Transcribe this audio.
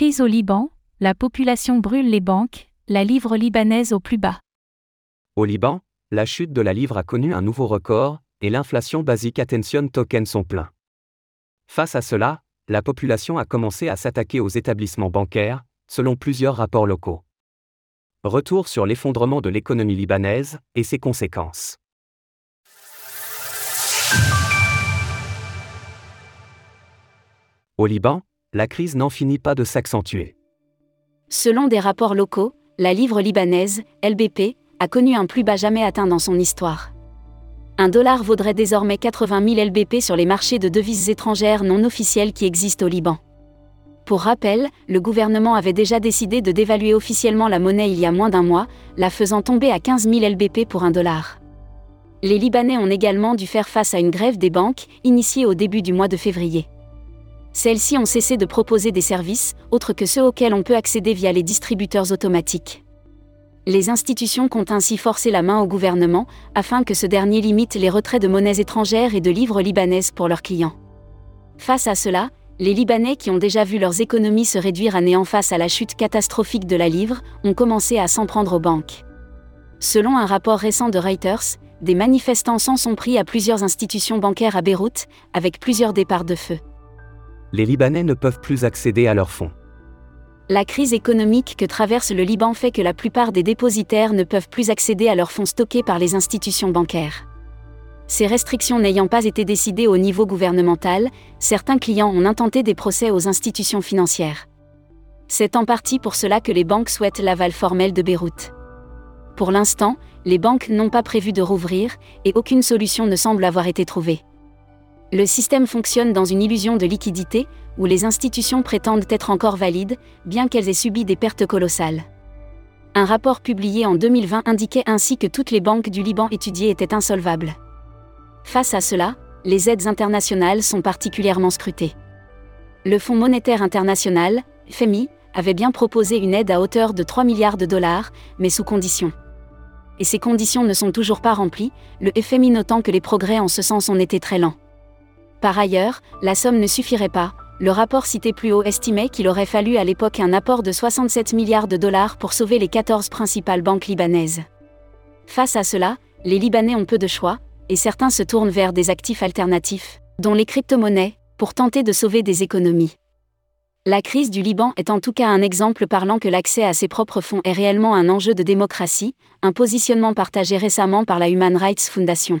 Crise au Liban, la population brûle les banques, la livre libanaise au plus bas. Au Liban, la chute de la livre a connu un nouveau record, et l'inflation basique attention token son plein. Face à cela, la population a commencé à s'attaquer aux établissements bancaires, selon plusieurs rapports locaux. Retour sur l'effondrement de l'économie libanaise et ses conséquences. Au Liban, la crise n'en finit pas de s'accentuer. Selon des rapports locaux, la livre libanaise, LBP, a connu un plus bas jamais atteint dans son histoire. Un dollar vaudrait désormais 80 000 LBP sur les marchés de devises étrangères non officiels qui existent au Liban. Pour rappel, le gouvernement avait déjà décidé de dévaluer officiellement la monnaie il y a moins d'un mois, la faisant tomber à 15 000 LBP pour un dollar. Les Libanais ont également dû faire face à une grève des banques, initiée au début du mois de février. Celles-ci ont cessé de proposer des services, autres que ceux auxquels on peut accéder via les distributeurs automatiques. Les institutions comptent ainsi forcer la main au gouvernement, afin que ce dernier limite les retraits de monnaies étrangères et de livres libanaises pour leurs clients. Face à cela, les Libanais qui ont déjà vu leurs économies se réduire à néant face à la chute catastrophique de la livre, ont commencé à s'en prendre aux banques. Selon un rapport récent de Reuters, des manifestants s'en sont pris à plusieurs institutions bancaires à Beyrouth, avec plusieurs départs de feu les Libanais ne peuvent plus accéder à leurs fonds. La crise économique que traverse le Liban fait que la plupart des dépositaires ne peuvent plus accéder à leurs fonds stockés par les institutions bancaires. Ces restrictions n'ayant pas été décidées au niveau gouvernemental, certains clients ont intenté des procès aux institutions financières. C'est en partie pour cela que les banques souhaitent l'aval formel de Beyrouth. Pour l'instant, les banques n'ont pas prévu de rouvrir, et aucune solution ne semble avoir été trouvée. Le système fonctionne dans une illusion de liquidité, où les institutions prétendent être encore valides, bien qu'elles aient subi des pertes colossales. Un rapport publié en 2020 indiquait ainsi que toutes les banques du Liban étudiées étaient insolvables. Face à cela, les aides internationales sont particulièrement scrutées. Le Fonds monétaire international, FMI, avait bien proposé une aide à hauteur de 3 milliards de dollars, mais sous conditions. Et ces conditions ne sont toujours pas remplies, le FMI notant que les progrès en ce sens ont été très lents. Par ailleurs, la somme ne suffirait pas. Le rapport cité plus haut estimait qu'il aurait fallu à l'époque un apport de 67 milliards de dollars pour sauver les 14 principales banques libanaises. Face à cela, les Libanais ont peu de choix, et certains se tournent vers des actifs alternatifs, dont les crypto-monnaies, pour tenter de sauver des économies. La crise du Liban est en tout cas un exemple parlant que l'accès à ses propres fonds est réellement un enjeu de démocratie, un positionnement partagé récemment par la Human Rights Foundation.